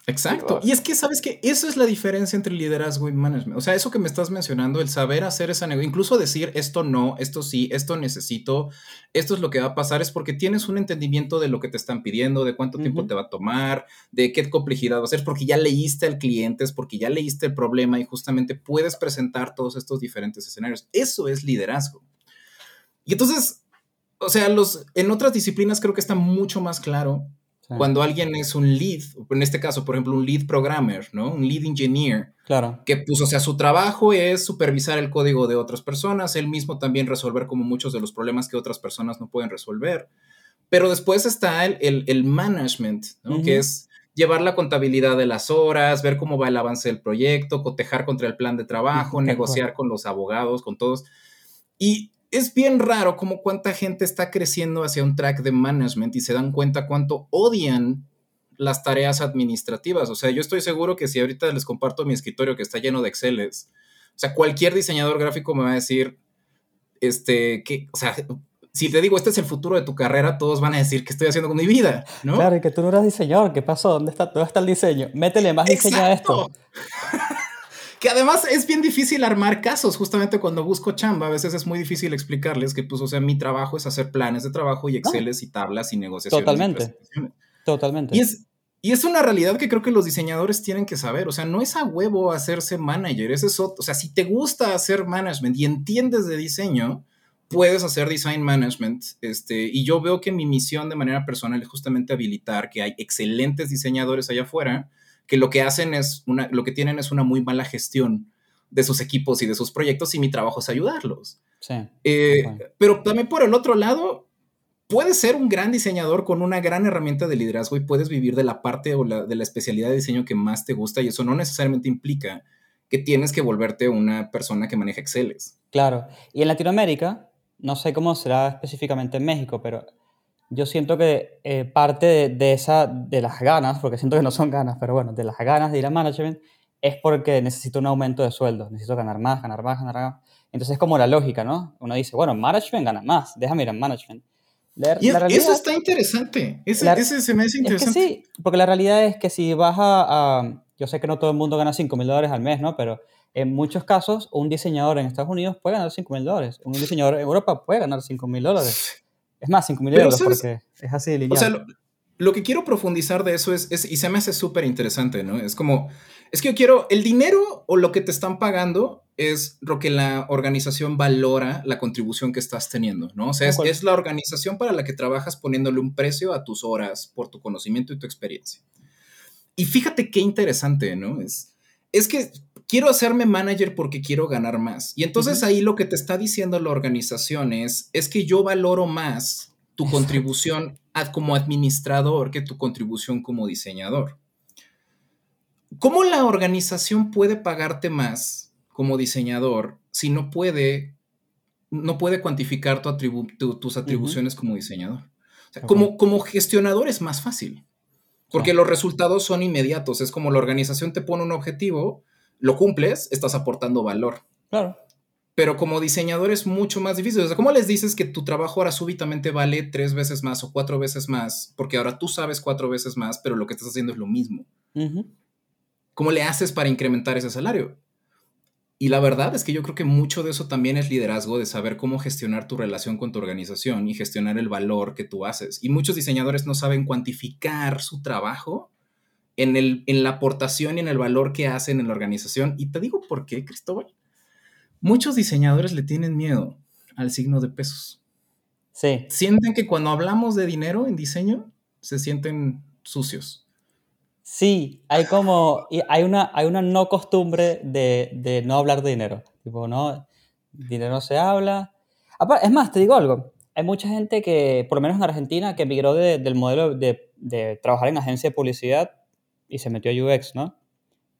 Exacto. Y es que, ¿sabes que Eso es la diferencia entre liderazgo y management. O sea, eso que me estás mencionando, el saber hacer esa negocio, incluso decir esto no, esto sí, esto necesito, esto es lo que va a pasar, es porque tienes un entendimiento de lo que te están pidiendo, de cuánto tiempo te va a tomar, de qué complejidad va a ser, porque ya leíste al cliente, es porque ya leíste el problema y justamente puedes presentar todos estos diferentes escenarios. Eso es liderazgo. Y entonces, o sea, los, en otras disciplinas creo que está mucho más claro cuando alguien es un lead, en este caso, por ejemplo, un lead programmer, ¿no? Un lead engineer. Claro. Que, pues, o sea, su trabajo es supervisar el código de otras personas, él mismo también resolver como muchos de los problemas que otras personas no pueden resolver. Pero después está el, el, management, ¿no? Que es llevar la contabilidad de las horas, ver cómo va el avance del proyecto, cotejar contra el plan de trabajo, negociar con los abogados, con todos. Y es bien raro como cuánta gente está creciendo hacia un track de management y se dan cuenta cuánto odian las tareas administrativas. O sea, yo estoy seguro que si ahorita les comparto mi escritorio que está lleno de Exceles, o sea, cualquier diseñador gráfico me va a decir, este, que, o sea, si te digo, este es el futuro de tu carrera, todos van a decir, ¿qué estoy haciendo con mi vida? ¿no? Claro, y que tú no eres diseñador, ¿qué pasó? ¿Dónde está, dónde está el diseño? Métele más diseño a esto. Que además es bien difícil armar casos, justamente cuando busco chamba, a veces es muy difícil explicarles que, pues, o sea, mi trabajo es hacer planes de trabajo y Exceles y tablas y negociaciones. Totalmente. Totalmente. Y es, y es una realidad que creo que los diseñadores tienen que saber. O sea, no es a huevo hacerse manager. Ese es otro. O sea, si te gusta hacer management y entiendes de diseño, puedes hacer design management. Este, y yo veo que mi misión de manera personal es justamente habilitar que hay excelentes diseñadores allá afuera que lo que hacen es una, lo que tienen es una muy mala gestión de sus equipos y de sus proyectos y mi trabajo es ayudarlos. Sí. Eh, pero también por el otro lado, puedes ser un gran diseñador con una gran herramienta de liderazgo y puedes vivir de la parte o de la especialidad de diseño que más te gusta y eso no necesariamente implica que tienes que volverte una persona que maneja Excel. Claro, y en Latinoamérica, no sé cómo será específicamente en México, pero yo siento que eh, parte de, esa, de las ganas, porque siento que no son ganas, pero bueno, de las ganas de ir a management, es porque necesito un aumento de sueldo, necesito ganar más, ganar más, ganar más. Entonces es como la lógica, ¿no? Uno dice, bueno, management gana más, déjame ir a management y eso está interesante. Ese, se me hace interesante. sí, porque la realidad es que si vas a, Yo sé que no todo el mundo gana 5 mil dólares al mes, ¿no? Pero en muchos casos, un diseñador en Estados Unidos puede ganar 5 mil dólares. Un diseñador en Europa puede ganar 5 mil dólares. Es más, 5 mil euros, porque es así de lineal. O sea, lo, que quiero profundizar de eso es, es y se me hace súper interesante, ¿no? Es como, es que yo quiero, el dinero o lo que te están pagando es lo que la organización valora la contribución que estás teniendo, ¿no? O sea, es, la organización para la que trabajas poniéndole un precio a tus horas por tu conocimiento y tu experiencia. Y fíjate qué interesante, ¿no? Es, es que quiero hacerme manager porque quiero ganar más. Y entonces ahí lo que te está diciendo la organización es, es que yo valoro más tu contribución como administrador que tu contribución como diseñador. ¿Cómo la organización puede pagarte más como diseñador si no puede, no puede cuantificar tu tus atribuciones como diseñador? como, como gestionador es más fácil, porque los resultados son inmediatos. Es como la organización te pone un objetivo, lo cumples, estás aportando valor. Claro. Pero como diseñador es mucho más difícil. O sea, ¿cómo les dices que tu trabajo ahora súbitamente vale tres veces más o cuatro veces más? Porque ahora tú sabes cuatro veces más, pero lo que estás haciendo es lo mismo. ¿Cómo le haces para incrementar ese salario? Y la verdad es que yo creo que mucho de eso también es liderazgo, de saber cómo gestionar tu relación con tu organización y gestionar el valor que tú haces. Y muchos diseñadores no saben cuantificar su trabajo en, el, en la aportación y en el valor que hacen en la organización. Y te digo por qué, Cristóbal. Muchos diseñadores le tienen miedo al signo de pesos. Sí. Sienten que cuando hablamos de dinero en diseño, se sienten sucios. Sí, hay como, hay una, hay una no costumbre de, no hablar de dinero. Tipo, no, dinero no se habla. Es más, te digo algo. Hay mucha gente que, por lo menos en Argentina, que emigró del modelo de, trabajar en agencia de publicidad y se metió a UX, ¿no?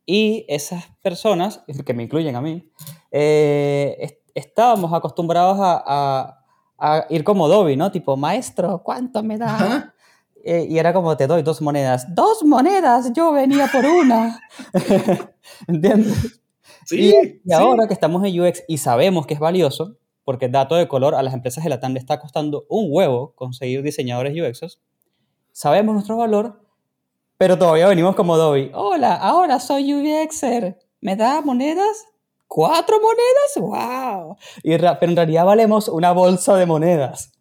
Y esas personas, que me incluyen a mí, eh, estábamos acostumbrados a, ir como Dobby, ¿no? Tipo, maestro, ¿cuánto me da? Eh, y era como, te doy dos monedas. ¡Dos monedas! Yo venía por una. ¿Entiendes? Sí, y, ahora que estamos en UX y sabemos que es valioso, porque dato de color a las empresas de la TAM le está costando un huevo conseguir diseñadores UXs, sabemos nuestro valor, pero todavía venimos como Dobby. Hola, ahora soy UXer. ¿Me da monedas? ¿Cuatro monedas? ¡Wow! Y, pero en realidad valemos una bolsa de monedas.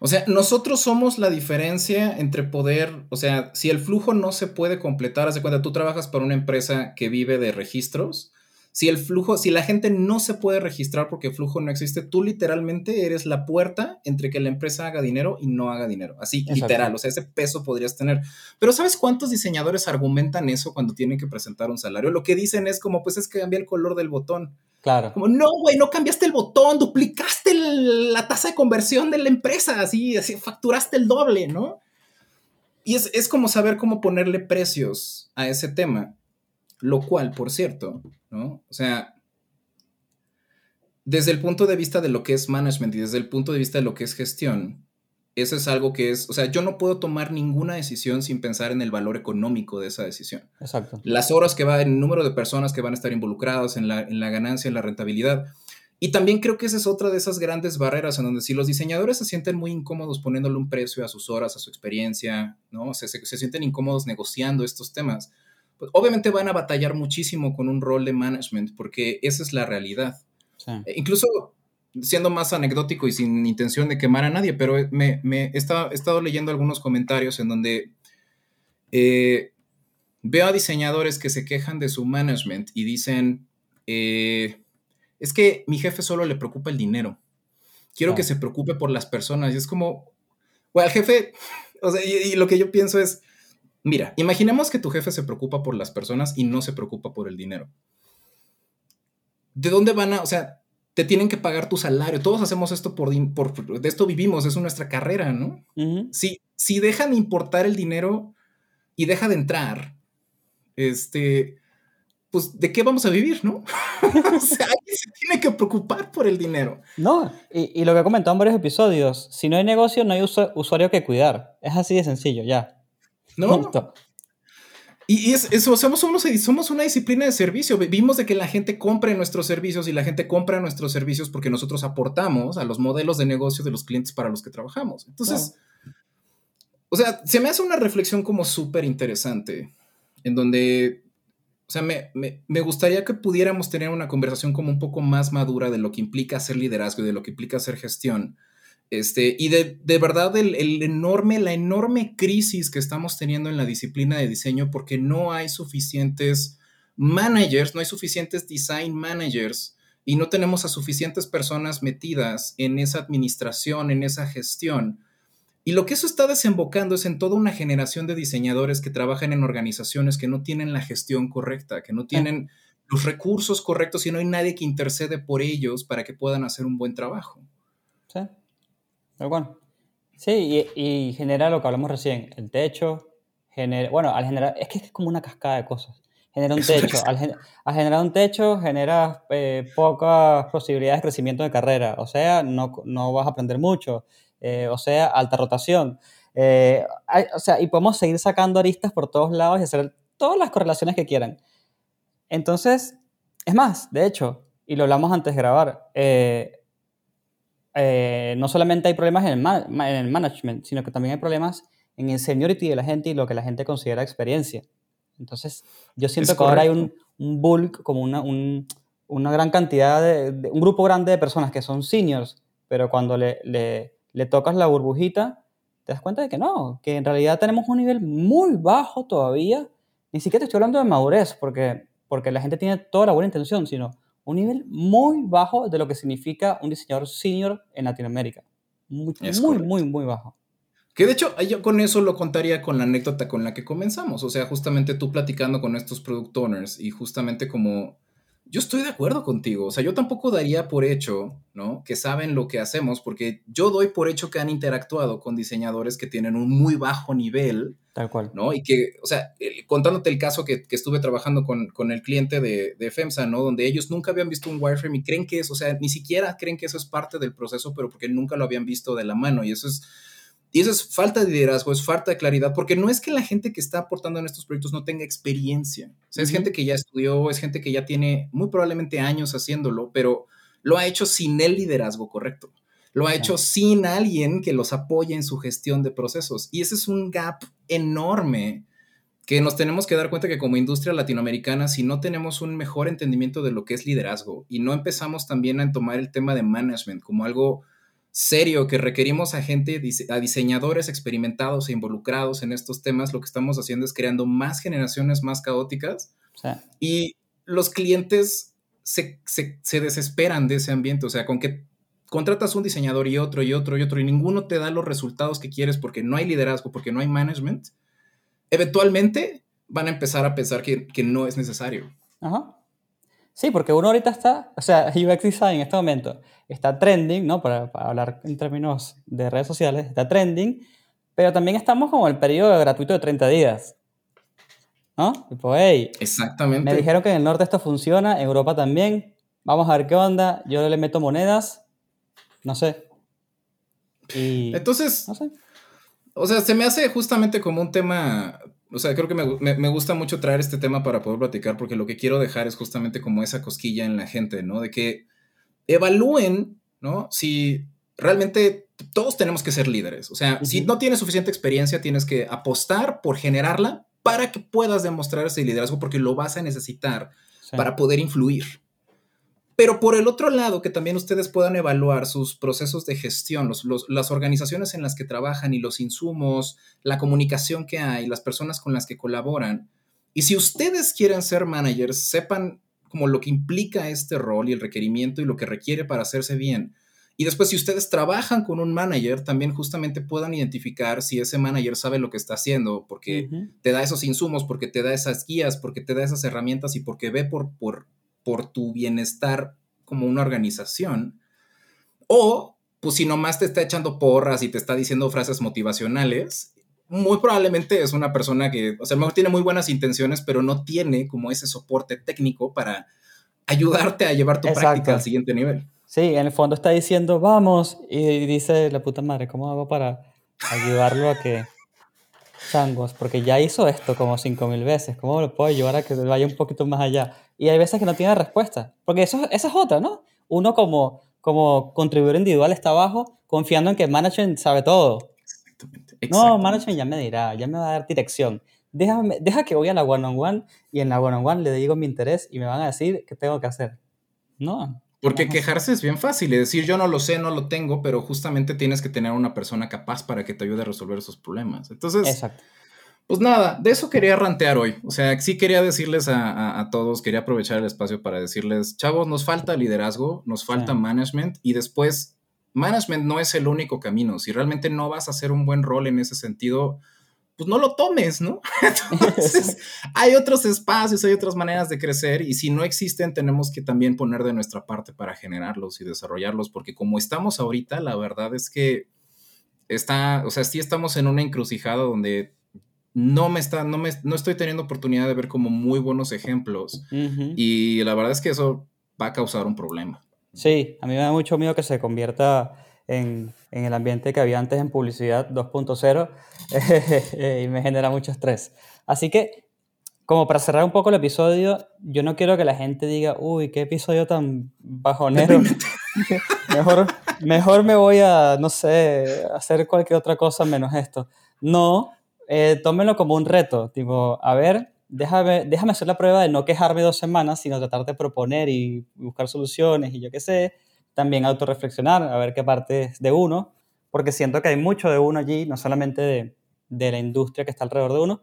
O sea, nosotros somos la diferencia entre poder, o sea, si el flujo no se puede completar, haz de cuenta, tú trabajas para una empresa que vive de registros, si el flujo, si la gente no se puede registrar porque el flujo no existe, tú literalmente eres la puerta entre que la empresa haga dinero y no haga dinero. Así, literal, o sea, ese peso podrías tener. Pero ¿sabes cuántos diseñadores argumentan eso cuando tienen que presentar un salario? Lo que dicen es como, pues es que cambia el color del botón. Claro. Como, no, güey, no cambiaste el botón, duplicaste la tasa de conversión de la empresa, así, así, facturaste el doble, ¿no? Y es, es como saber cómo ponerle precios a ese tema. Lo cual, por cierto, ¿no? O sea, desde el punto de vista de lo que es management y desde el punto de vista de lo que es gestión, eso es algo que es, o sea, yo no puedo tomar ninguna decisión sin pensar en el valor económico de esa decisión. Exacto. Las horas que va, el número de personas que van a estar involucradas en la, en la ganancia, en la rentabilidad. Y también creo que esa es otra de esas grandes barreras en donde si los diseñadores se sienten muy incómodos poniéndole un precio a sus horas, a su experiencia, ¿no? se, se sienten incómodos negociando estos temas, pues, obviamente van a batallar muchísimo con un rol de management, porque esa es la realidad. E incluso siendo más anecdótico y sin intención de quemar a nadie, pero me, he, estado, leyendo algunos comentarios en donde eh, veo a diseñadores que se quejan de su management y dicen, eh, es que mi jefe solo le preocupa el dinero. Quiero que se preocupe por las personas. Y es como, bueno, el jefe, o sea, y, lo que yo pienso es, mira, imaginemos que tu jefe se preocupa por las personas y no se preocupa por el dinero. ¿De dónde van a, o sea, te tienen que pagar tu salario? Todos hacemos esto por, por de esto vivimos, es nuestra carrera, ¿no? si, si dejan de importar el dinero y deja de entrar, este, pues, ¿de qué vamos a vivir, no? o sea, alguien se tiene que preocupar por el dinero. No, y, lo que he comentado en varios episodios, si no hay negocio, no hay usuario que cuidar. Es así de sencillo, ya. No. Y, es, eso, somos, somos, somos una disciplina de servicio. Vimos de que la gente compre nuestros servicios y la gente compra nuestros servicios porque nosotros aportamos a los modelos de negocio de los clientes para los que trabajamos. Entonces, o sea, se me hace una reflexión como súper interesante en donde o sea, me, gustaría que pudiéramos tener una conversación como un poco más madura de lo que implica hacer liderazgo y de lo que implica hacer gestión. Este, y de, verdad el, enorme, la enorme crisis que estamos teniendo en la disciplina de diseño porque no hay suficientes managers, no hay suficientes design managers y no tenemos a suficientes personas metidas en esa administración, en esa gestión. Y lo que eso está desembocando es en toda una generación de diseñadores que trabajan en organizaciones que no tienen la gestión correcta, que no tienen los recursos correctos y no hay nadie que intercede por ellos para que puedan hacer un buen trabajo. Sí, bueno. Sí, y, genera lo que hablamos recién, el techo, genera, bueno, al generar, es que es como una cascada de cosas. Genera un techo, al, generar un techo genera eh, pocas posibilidades de crecimiento de carrera, o sea, no, no vas a aprender mucho eh, o sea, alta rotación. Eh, o sea, y podemos seguir sacando aristas por todos lados y hacer todas las correlaciones que quieran. Entonces, es más, de hecho, y lo hablamos antes de grabar, eh, no solamente hay problemas en el, management, sino que también hay problemas en el seniority de la gente y lo que la gente considera experiencia. Entonces, yo siento que ahora hay un, bulk, como una, una gran cantidad de, un grupo grande de personas que son seniors, pero cuando le, le tocas la burbujita, te das cuenta de que no, que en realidad tenemos un nivel muy bajo todavía. Ni siquiera te estoy hablando de madurez, porque, porque la gente tiene toda la buena intención, sino un nivel muy bajo de lo que significa un diseñador senior en Latinoamérica. Muy, muy, muy, muy bajo. Que de hecho, yo con eso lo contaría con la anécdota con la que comenzamos. O sea, justamente tú platicando con estos product owners y justamente como yo estoy de acuerdo contigo. O sea, yo tampoco daría por hecho, ¿no? Que saben lo que hacemos, porque yo doy por hecho que han interactuado con diseñadores que tienen un muy bajo nivel. Tal cual. ¿No? Y que, o sea, contándote el caso que, estuve trabajando con, el cliente de, de, FEMSA, ¿no? Donde ellos nunca habían visto un wireframe y creen que es, o sea, ni siquiera creen que eso es parte del proceso, pero porque nunca lo habían visto de la mano. Y eso es y eso es falta de liderazgo, es falta de claridad, porque no es que la gente que está aportando en estos proyectos no tenga experiencia. O sea, es gente que ya estudió, es gente que ya tiene muy probablemente años haciéndolo, pero lo ha hecho sin el liderazgo correcto. Lo ha hecho sin alguien que los apoye en su gestión de procesos. Y ese es un gap enorme que nos tenemos que dar cuenta que como industria latinoamericana, si no tenemos un mejor entendimiento de lo que es liderazgo y no empezamos también a tomar el tema de management como algo serio que requerimos a gente, a diseñadores experimentados e involucrados en estos temas, lo que estamos haciendo es creando más generaciones más caóticas y los clientes se, desesperan de ese ambiente, o sea, con que contratas un diseñador y otro y otro y otro y ninguno te da los resultados que quieres porque no hay liderazgo, porque no hay management, eventualmente van a empezar a pensar que, que no es necesario. Ajá. Sí, porque uno ahorita está, o sea, UX Design en este momento está trending, ¿no? Para, hablar en términos de redes sociales, está trending, pero también estamos como el periodo gratuito de 30 días. ¿No? Tipo, hey, Exactamente. Me dijeron que en el norte esto funciona, en Europa también. Vamos a ver qué onda. Yo le meto monedas. No sé. Entonces, no sé. o sea, se me hace justamente como un tema o sea, creo que me, gusta mucho traer este tema para poder platicar porque lo que quiero dejar es justamente como esa cosquilla en la gente, ¿no? De que evalúen, ¿no? Si realmente todos tenemos que ser líderes. O sea, si no tienes suficiente experiencia, tienes que apostar por generarla para que puedas demostrar ese liderazgo porque lo vas a necesitar para poder influir. Pero por el otro lado, que también ustedes puedan evaluar sus procesos de gestión, las organizaciones en las que trabajan y los insumos, la comunicación que hay, las personas con las que colaboran. Y si ustedes quieren ser managers, sepan como lo que implica este rol y el requerimiento y lo que requiere para hacerse bien. Y después, si ustedes trabajan con un manager, también justamente puedan identificar si ese manager sabe lo que está haciendo, porque te da esos insumos, porque te da esas guías, porque te da esas herramientas y porque ve por, por, por tu bienestar como una organización. O, pues si nomás te está echando porras y te está diciendo frases motivacionales, muy probablemente es una persona que, o sea, mejor tiene muy buenas intenciones, pero no tiene como ese soporte técnico para ayudarte a llevar tu práctica al siguiente nivel. Sí, en el fondo está diciendo, vamos, y dice la puta madre, ¿cómo hago para ayudarlo a que changos, porque ya hizo esto como cinco mil veces, ¿cómo lo puedo ayudar a que vaya un poquito más allá? Y hay veces que no tiene respuesta, porque eso, esa es otra, ¿no? Uno como, como contribuidor individual está abajo confiando en que management sabe todo. Exactamente, No, management ya me dirá, ya me va a dar dirección. Déjame, deja que voy a la one-on-one y en la one-on-one le digo mi interés y me van a decir qué tengo que hacer. No. Porque quejarse es bien fácil, es decir, yo no lo sé, no lo tengo, pero justamente tienes que tener una persona capaz para que te ayude a resolver esos problemas. Entonces, Exacto. pues nada, de eso quería rantear hoy. O sea, sí quería decirles a, todos, quería aprovechar el espacio para decirles, chavos, nos falta liderazgo, nos falta management y después, management no es el único camino. Si realmente no vas a hacer un buen rol en ese sentido, pues no lo tomes, ¿no? Entonces, hay otros espacios, hay otras maneras de crecer y si no existen, tenemos que también poner de nuestra parte para generarlos y desarrollarlos, porque como estamos ahorita, la verdad es que está, o sea, sí estamos en una encrucijada donde no me está, no me, no estoy teniendo oportunidad de ver como muy buenos ejemplos y la verdad es que eso va a causar un problema. Sí, a mí me da mucho miedo que se convierta en, en el ambiente que había antes en publicidad 2.0 y me genera mucho estrés. Así que, como para cerrar un poco el episodio, yo no quiero que la gente diga, uy, qué episodio tan bajonero. mejor, mejor me voy a, no sé, hacer cualquier otra cosa menos esto. No, eh, tómenlo como un reto, tipo, a ver, déjame, déjame hacer la prueba de no quejarme dos semanas, sino tratar de proponer y buscar soluciones y yo qué sé, también autorreflexionar, a ver qué parte es de uno, porque siento que hay mucho de uno allí, no solamente de, de la industria que está alrededor de uno,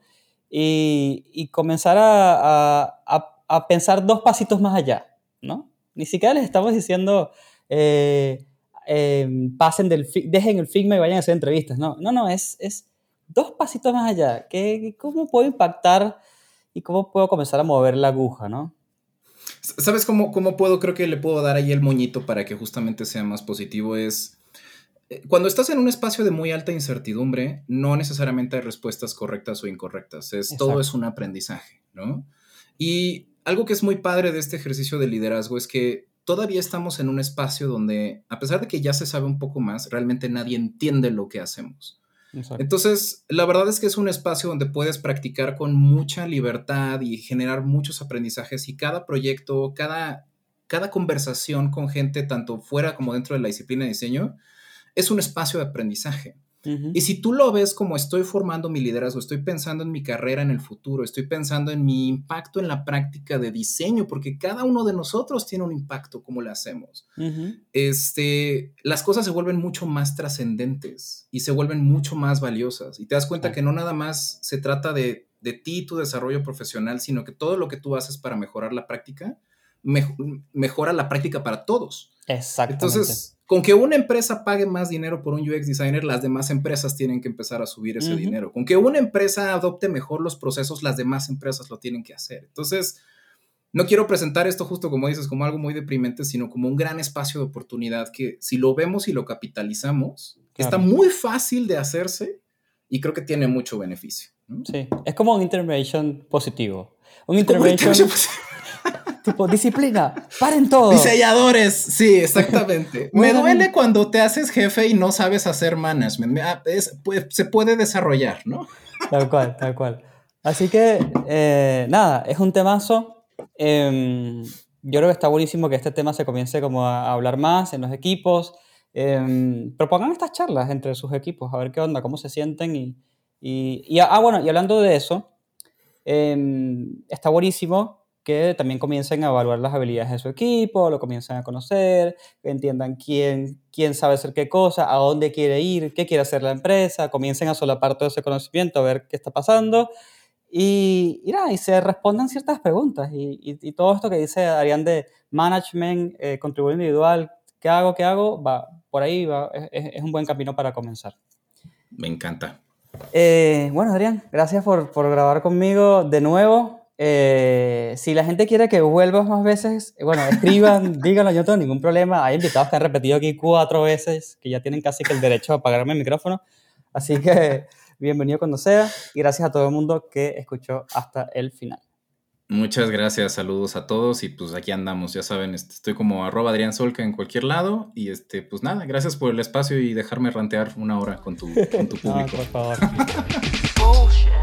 y, y comenzar a, a, a, pensar dos pasitos más allá, ¿no? Ni siquiera les estamos diciendo, eh, eh, pasen del, dejen el Figma y vayan a hacer entrevistas, no, no, no, es, es dos pasitos más allá, ¿Qué, ¿cómo puedo impactar y cómo puedo comenzar a mover la aguja, ¿no? ¿Sabes cómo, cómo puedo? Creo que le puedo dar ahí el moñito para que justamente sea más positivo. Es eh, cuando estás en un espacio de muy alta incertidumbre, no necesariamente hay respuestas correctas o incorrectas. Es, todo es un aprendizaje, ¿no? Y algo que es muy padre de este ejercicio de liderazgo es que todavía estamos en un espacio donde, a pesar de que ya se sabe un poco más, realmente nadie entiende lo que hacemos. Entonces, la verdad es que es un espacio donde puedes practicar con mucha libertad y generar muchos aprendizajes y cada proyecto, cada, cada conversación con gente, tanto fuera como dentro de la disciplina de diseño, es un espacio de aprendizaje. Y si tú lo ves como estoy formando mi liderazgo, estoy pensando en mi carrera en el futuro, estoy pensando en mi impacto en la práctica de diseño, porque cada uno de nosotros tiene un impacto como lo hacemos. este, las cosas se vuelven mucho más trascendentes y se vuelven mucho más valiosas. Y te das cuenta que no nada más se trata de, de ti, tu desarrollo profesional, sino que todo lo que tú haces para mejorar la práctica, mejora la práctica para todos. Exactamente. Entonces, con que una empresa pague más dinero por un UX designer, las demás empresas tienen que empezar a subir ese dinero. Con que una empresa adopte mejor los procesos, las demás empresas lo tienen que hacer. Entonces, no quiero presentar esto justo como dices, como algo muy deprimente, sino como un gran espacio de oportunidad que si lo vemos y lo capitalizamos, está muy fácil de hacerse y creo que tiene mucho beneficio. Sí, es como un intervention positivo. Un intervention, tipo, disciplina, paren todo. Diseñadores, sí, exactamente. Me duele cuando te haces jefe y no sabes hacer management. Pues, se puede desarrollar, ¿no? Tal cual, tal cual. Así que, eh, nada, es un temazo. Em, yo creo que está buenísimo que este tema se comience como a, hablar más en los equipos. Em, propongan estas charlas entre sus equipos, a ver qué onda, cómo se sienten y, y, y, ah, bueno, y hablando de eso, em, está buenísimo que también comiencen a evaluar las habilidades de su equipo, lo comiencen a conocer, que entiendan quién, quién sabe hacer qué cosa, a dónde quiere ir, qué quiere hacer la empresa, comiencen a solapar todo ese conocimiento, a ver qué está pasando y, y, y se respondan ciertas preguntas. Y, y, todo esto que dice Arián de management, eh, contribuir individual, ¿qué hago? ¿Qué hago? Va, por ahí va, es, es un buen camino para comenzar. Me encanta. Eh, bueno, Adrián, gracias por, por, grabar conmigo de nuevo. Eh, si la gente quiere que vuelvas más veces, bueno, escriban, díganlo, yo no tengo ningún problema. Hay invitados que han repetido aquí cuatro veces, que ya tienen casi que el derecho a apagarme el micrófono. Así que bienvenido cuando sea y gracias a todo el mundo que escuchó hasta el final. Muchas gracias, saludos a todos y pues aquí andamos, ya saben, este, estoy como arroba Adrián Solca en cualquier lado y este, pues nada, gracias por el espacio y dejarme rantear una hora con tu, con tu público. No, por favor.